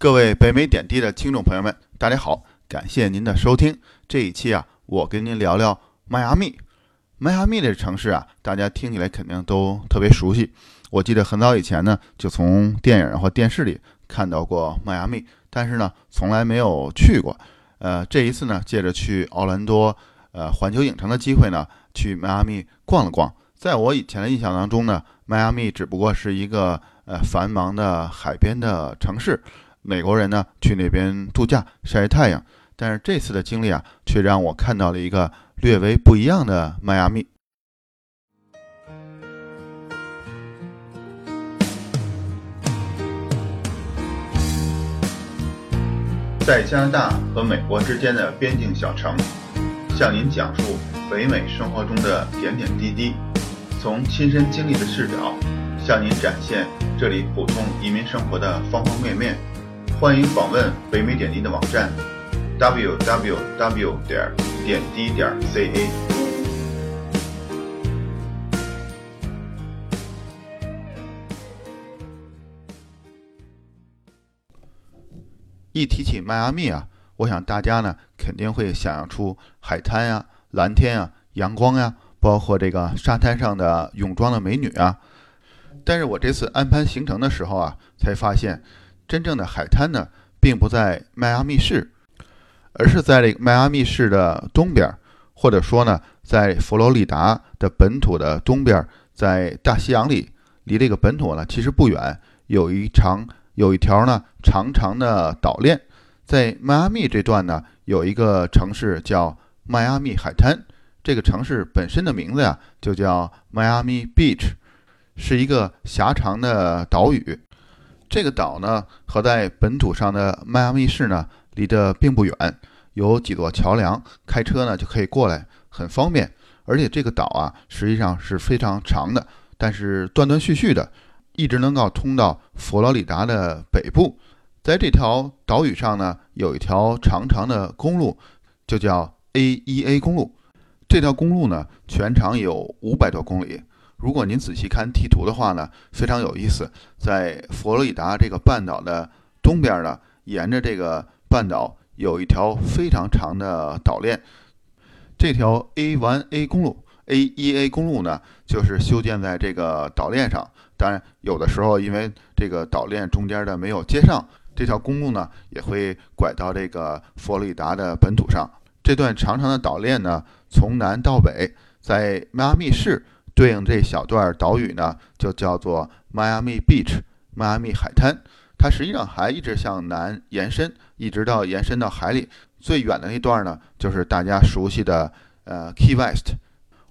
各位北美点滴的听众朋友们，大家好，感谢您的收听。这一期啊，我跟您聊聊迈阿密。迈阿密这城市啊，大家听起来肯定都特别熟悉。我记得很早以前呢，就从电影或电视里看到过迈阿密，但是呢，从来没有去过。呃，这一次呢，借着去奥兰多、呃环球影城的机会呢，去迈阿密逛了逛。在我以前的印象当中呢，迈阿密只不过是一个呃繁忙的海边的城市。美国人呢去那边度假晒晒太阳，但是这次的经历啊，却让我看到了一个略微不一样的迈阿密。在加拿大和美国之间的边境小城，向您讲述北美生活中的点点滴滴，从亲身经历的视角，向您展现这里普通移民生活的方方面面。欢迎访问北美点滴的网站，www 点点滴点 ca。一提起迈阿密啊，我想大家呢肯定会想象出海滩呀、蓝天啊、阳光呀，包括这个沙滩上的泳装的美女啊。但是我这次安排行程的时候啊，才发现。真正的海滩呢，并不在迈阿密市，而是在这个迈阿密市的东边，或者说呢，在佛罗里达的本土的东边，在大西洋里，离这个本土呢其实不远，有一长有一条呢长长的岛链，在迈阿密这段呢，有一个城市叫迈阿密海滩，这个城市本身的名字呀就叫迈阿密 Beach，是一个狭长的岛屿。这个岛呢，和在本土上的迈阿密市呢，离得并不远，有几座桥梁，开车呢就可以过来，很方便。而且这个岛啊，实际上是非常长的，但是断断续续的，一直能够通到佛罗里达的北部。在这条岛屿上呢，有一条长长的公路，就叫 A1A 公路。这条公路呢，全长有五百多公里。如果您仔细看地图的话呢，非常有意思。在佛罗里达这个半岛的东边呢，沿着这个半岛有一条非常长的岛链。这条 A1A 公路、A1A 公路呢，就是修建在这个岛链上。当然，有的时候因为这个岛链中间的没有接上，这条公路呢也会拐到这个佛罗里达的本土上。这段长长的岛链呢，从南到北，在迈阿密市。对应这小段岛屿呢，就叫做迈阿密 Beach，迈阿密海滩。它实际上还一直向南延伸，一直到延伸到海里。最远的那段呢，就是大家熟悉的呃 Key West。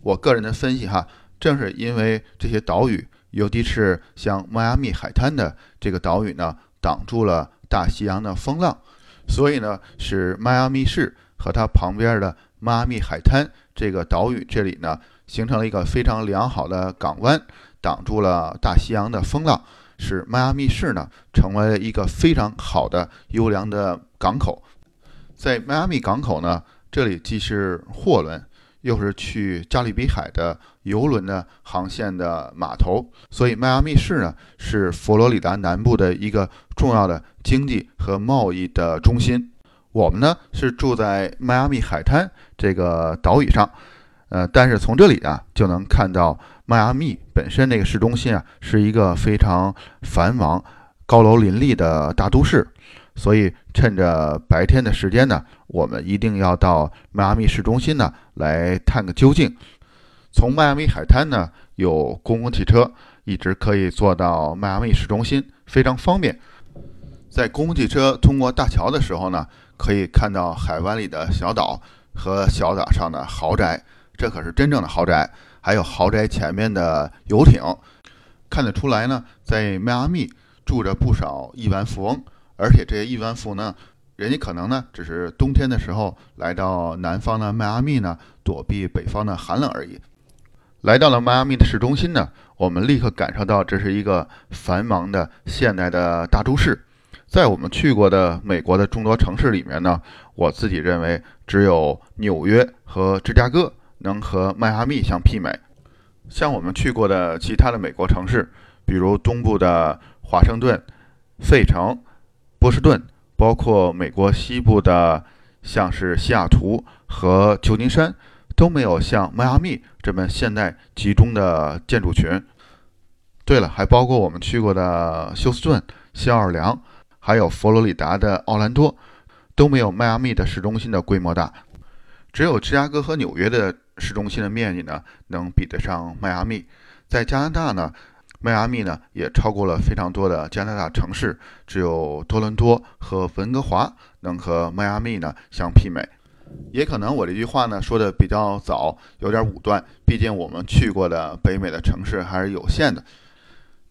我个人的分析哈，正是因为这些岛屿，尤其是像迈阿密海滩的这个岛屿呢，挡住了大西洋的风浪，所以呢，使迈阿密市和它旁边的迈阿密海滩这个岛屿这里呢。形成了一个非常良好的港湾，挡住了大西洋的风浪，使迈阿密市呢成为了一个非常好的优良的港口。在迈阿密港口呢，这里既是货轮，又是去加勒比海的游轮的航线的码头，所以迈阿密市呢是佛罗里达南部的一个重要的经济和贸易的中心。我们呢是住在迈阿密海滩这个岛屿上。呃，但是从这里啊，就能看到迈阿密本身那个市中心啊，是一个非常繁忙、高楼林立的大都市。所以趁着白天的时间呢，我们一定要到迈阿密市中心呢来探个究竟。从迈阿密海滩呢有公共汽车，一直可以坐到迈阿密市中心，非常方便。在公共汽车通过大桥的时候呢，可以看到海湾里的小岛和小岛上的豪宅。这可是真正的豪宅，还有豪宅前面的游艇，看得出来呢，在迈阿密住着不少亿万富翁，而且这些亿万富翁呢，人家可能呢只是冬天的时候来到南方的迈阿密呢，躲避北方的寒冷而已。来到了迈阿密的市中心呢，我们立刻感受到这是一个繁忙的现代的大都市。在我们去过的美国的众多城市里面呢，我自己认为只有纽约和芝加哥。能和迈阿密相媲美。像我们去过的其他的美国城市，比如东部的华盛顿、费城、波士顿，包括美国西部的像是西雅图和旧金山，都没有像迈阿密这么现代集中的建筑群。对了，还包括我们去过的休斯顿、新奥尔良，还有佛罗里达的奥兰多，都没有迈阿密的市中心的规模大。只有芝加哥和纽约的市中心的面积呢，能比得上迈阿密。在加拿大呢，迈阿密呢也超过了非常多的加拿大城市，只有多伦多和温哥华能和迈阿密呢相媲美。也可能我这句话呢说的比较早，有点武断，毕竟我们去过的北美的城市还是有限的。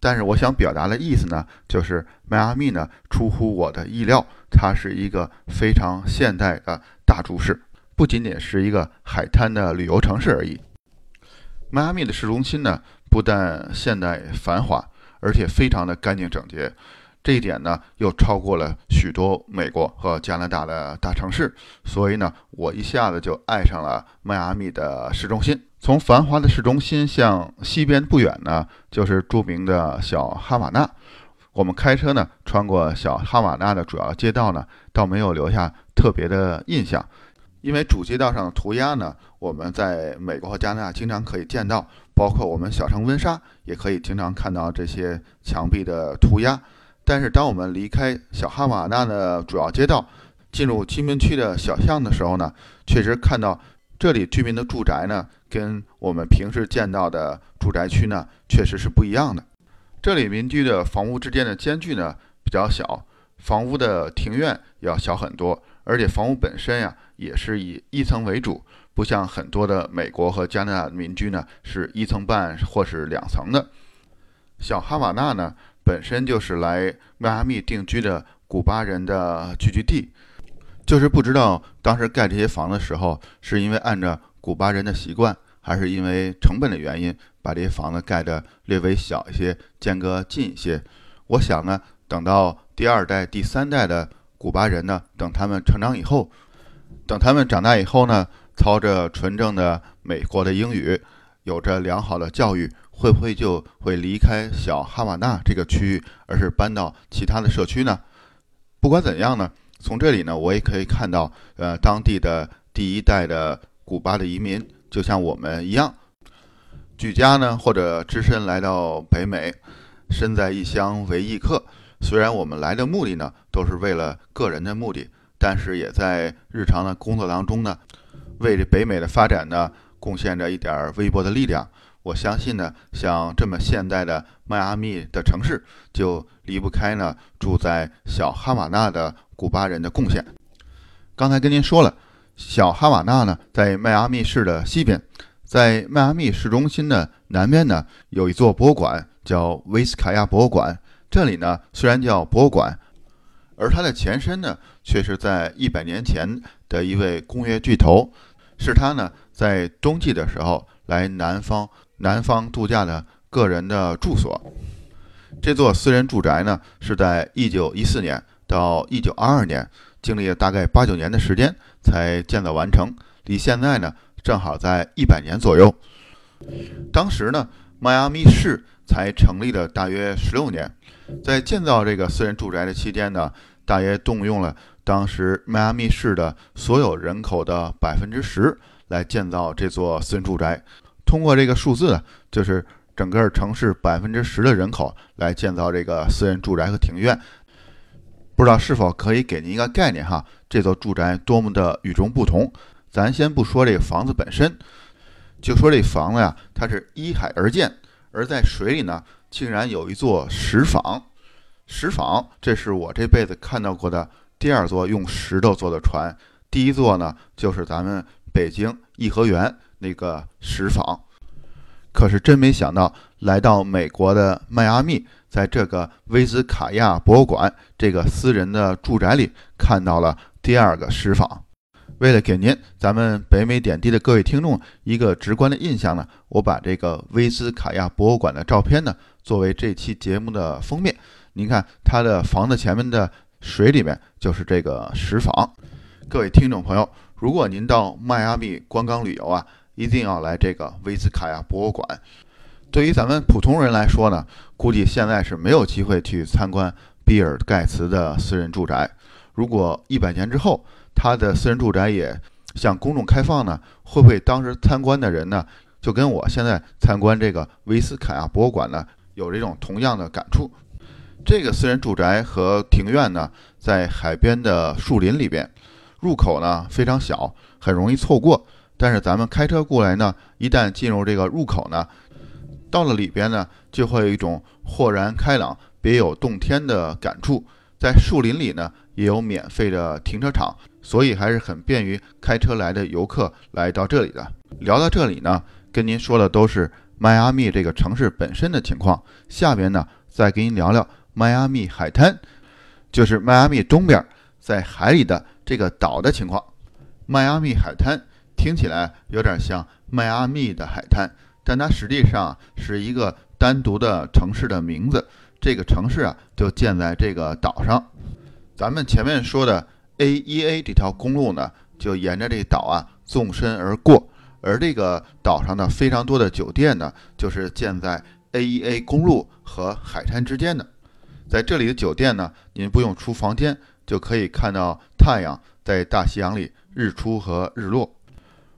但是我想表达的意思呢，就是迈阿密呢出乎我的意料，它是一个非常现代的大都市。不仅仅是一个海滩的旅游城市而已。迈阿密的市中心呢，不但现代繁华，而且非常的干净整洁。这一点呢，又超过了许多美国和加拿大的大城市。所以呢，我一下子就爱上了迈阿密的市中心。从繁华的市中心向西边不远呢，就是著名的小哈瓦那。我们开车呢，穿过小哈瓦那的主要街道呢，倒没有留下特别的印象。因为主街道上的涂鸦呢，我们在美国和加拿大经常可以见到，包括我们小城温莎也可以经常看到这些墙壁的涂鸦。但是当我们离开小哈瓦那的主要街道，进入居民区的小巷的时候呢，确实看到这里居民的住宅呢，跟我们平时见到的住宅区呢，确实是不一样的。这里民居的房屋之间的间距呢比较小，房屋的庭院要小很多，而且房屋本身呀。也是以一层为主，不像很多的美国和加拿大民居呢，是一层半或是两层的。小哈瓦那呢，本身就是来迈阿密定居的古巴人的聚居地，就是不知道当时盖这些房的时候，是因为按照古巴人的习惯，还是因为成本的原因，把这些房子盖得略微小一些，间隔近一些。我想呢，等到第二代、第三代的古巴人呢，等他们成长以后。等他们长大以后呢，操着纯正的美国的英语，有着良好的教育，会不会就会离开小哈瓦那这个区域，而是搬到其他的社区呢？不管怎样呢，从这里呢，我也可以看到，呃，当地的第一代的古巴的移民，就像我们一样，举家呢或者只身来到北美，身在异乡为异客。虽然我们来的目的呢，都是为了个人的目的。但是也在日常的工作当中呢，为这北美的发展呢贡献着一点微薄的力量。我相信呢，像这么现代的迈阿密的城市，就离不开呢住在小哈瓦那的古巴人的贡献。刚才跟您说了，小哈瓦那呢在迈阿密市的西边，在迈阿密市中心的南边呢有一座博物馆，叫威斯卡亚博物馆。这里呢虽然叫博物馆。而它的前身呢，却是在一百年前的一位工业巨头，是他呢在冬季的时候来南方南方度假的个人的住所。这座私人住宅呢，是在一九一四年到一九二二年，经历了大概八九年的时间才建造完成，离现在呢正好在一百年左右。当时呢，迈阿密市才成立了大约十六年，在建造这个私人住宅的期间呢。大约动用了当时迈阿密市的所有人口的百分之十来建造这座私人住宅。通过这个数字，就是整个城市百分之十的人口来建造这个私人住宅和庭院。不知道是否可以给您一个概念哈？这座住宅多么的与众不同。咱先不说这个房子本身，就说这房子呀，它是依海而建，而在水里呢，竟然有一座石坊。石坊，这是我这辈子看到过的第二座用石头做的船。第一座呢，就是咱们北京颐和园那个石坊。可是真没想到，来到美国的迈阿密，在这个威斯卡亚博物馆这个私人的住宅里，看到了第二个石坊。为了给您咱们北美点滴的各位听众一个直观的印象呢，我把这个威斯卡亚博物馆的照片呢，作为这期节目的封面。您看，它的房子前面的水里面就是这个石房。各位听众朋友，如果您到迈阿密观光旅游啊，一定要来这个威斯卡亚博物馆。对于咱们普通人来说呢，估计现在是没有机会去参观比尔盖茨的私人住宅。如果一百年之后他的私人住宅也向公众开放呢，会不会当时参观的人呢，就跟我现在参观这个维斯凯亚博物馆呢，有这种同样的感触？这个私人住宅和庭院呢，在海边的树林里边，入口呢非常小，很容易错过。但是咱们开车过来呢，一旦进入这个入口呢，到了里边呢，就会有一种豁然开朗、别有洞天的感触。在树林里呢，也有免费的停车场，所以还是很便于开车来的游客来到这里的。聊到这里呢，跟您说的都是迈阿密这个城市本身的情况。下边呢，再给您聊聊。迈阿密海滩，就是迈阿密东边在海里的这个岛的情况。迈阿密海滩听起来有点像迈阿密的海滩，但它实际上是一个单独的城市的名字。这个城市啊，就建在这个岛上。咱们前面说的 A1A 这条公路呢，就沿着这岛啊纵深而过，而这个岛上的非常多的酒店呢，就是建在 A1A 公路和海滩之间的。在这里的酒店呢，您不用出房间就可以看到太阳在大西洋里日出和日落。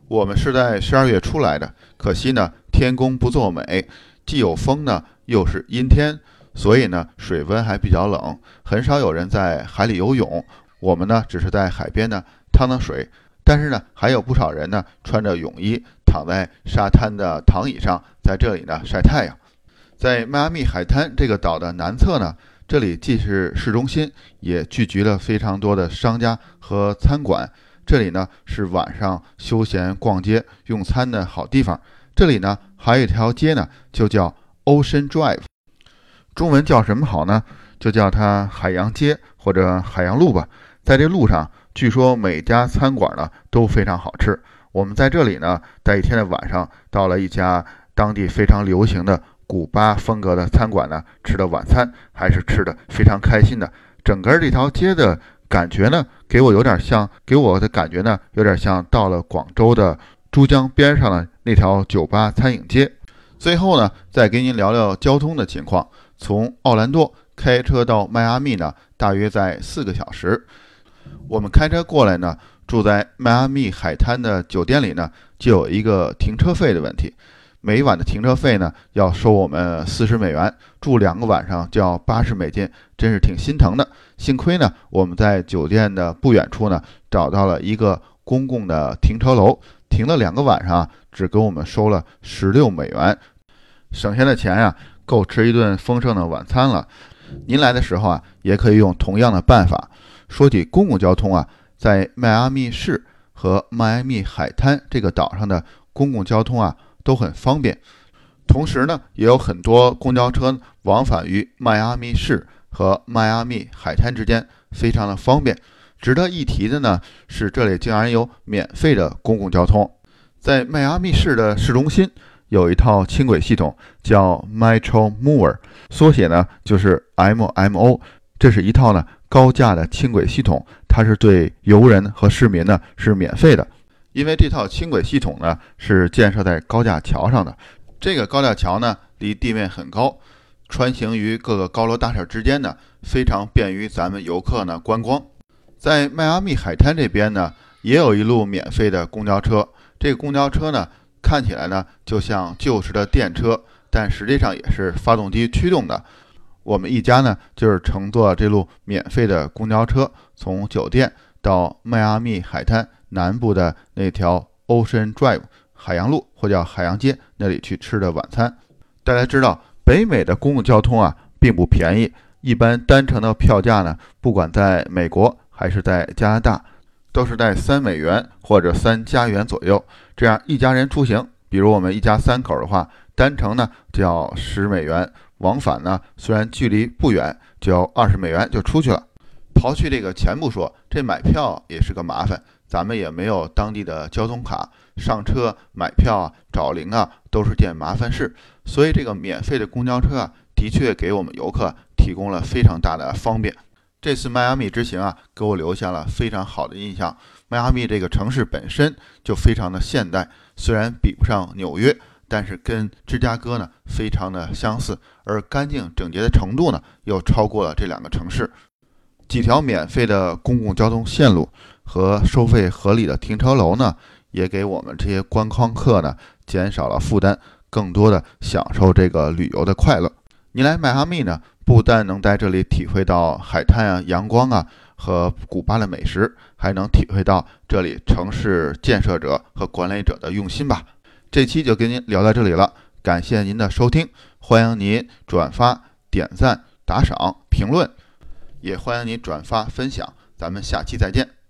我们是在十二月初来的，可惜呢天公不作美，既有风呢又是阴天，所以呢水温还比较冷，很少有人在海里游泳。我们呢只是在海边呢趟趟水，但是呢还有不少人呢穿着泳衣躺在沙滩的躺椅上，在这里呢晒太阳。在迈阿密海滩这个岛的南侧呢。这里既是市中心，也聚集了非常多的商家和餐馆。这里呢是晚上休闲逛街、用餐的好地方。这里呢还有一条街呢，就叫 Ocean Drive，中文叫什么好呢？就叫它海洋街或者海洋路吧。在这路上，据说每家餐馆呢都非常好吃。我们在这里呢待一天的晚上，到了一家当地非常流行的。古巴风格的餐馆呢，吃的晚餐还是吃的非常开心的。整个这条街的感觉呢，给我有点像，给我的感觉呢，有点像到了广州的珠江边上的那条酒吧餐饮街。最后呢，再给您聊聊交通的情况。从奥兰多开车到迈阿密呢，大约在四个小时。我们开车过来呢，住在迈阿密海滩的酒店里呢，就有一个停车费的问题。每晚的停车费呢，要收我们四十美元，住两个晚上就要八十美金，真是挺心疼的。幸亏呢，我们在酒店的不远处呢，找到了一个公共的停车楼，停了两个晚上，只给我们收了十六美元，省下的钱呀，够吃一顿丰盛的晚餐了。您来的时候啊，也可以用同样的办法。说起公共交通啊，在迈阿密市和迈阿密海滩这个岛上的公共交通啊。都很方便，同时呢，也有很多公交车往返于迈阿密市和迈阿密海滩之间，非常的方便。值得一提的呢，是这里竟然有免费的公共交通。在迈阿密市的市中心有一套轻轨系统，叫 Metro Mover，缩写呢就是 MMO。这是一套呢高架的轻轨系统，它是对游人和市民呢是免费的。因为这套轻轨系统呢是建设在高架桥上的，这个高架桥呢离地面很高，穿行于各个高楼大厦之间呢，非常便于咱们游客呢观光。在迈阿密海滩这边呢，也有一路免费的公交车，这个公交车呢看起来呢就像旧时的电车，但实际上也是发动机驱动的。我们一家呢就是乘坐这路免费的公交车，从酒店到迈阿密海滩。南部的那条 Ocean Drive 海洋路或叫海洋街那里去吃的晚餐。大家知道，北美的公共交通啊并不便宜，一般单程的票价呢，不管在美国还是在加拿大，都是在三美元或者三加元左右。这样一家人出行，比如我们一家三口的话，单程呢就要十美元，往返呢虽然距离不远，就要二十美元就出去了。刨去这个钱不说，这买票也是个麻烦。咱们也没有当地的交通卡，上车买票啊、找零啊，都是件麻烦事。所以这个免费的公交车啊，的确给我们游客提供了非常大的方便。这次迈阿密之行啊，给我留下了非常好的印象。迈阿密这个城市本身就非常的现代，虽然比不上纽约，但是跟芝加哥呢非常的相似，而干净整洁的程度呢又超过了这两个城市。几条免费的公共交通线路和收费合理的停车楼呢，也给我们这些观光客呢减少了负担，更多的享受这个旅游的快乐。你来迈阿密呢，不但能在这里体会到海滩啊、阳光啊和古巴的美食，还能体会到这里城市建设者和管理者的用心吧。这期就跟您聊到这里了，感谢您的收听，欢迎您转发、点赞、打赏、评论，也欢迎您转发分享，咱们下期再见。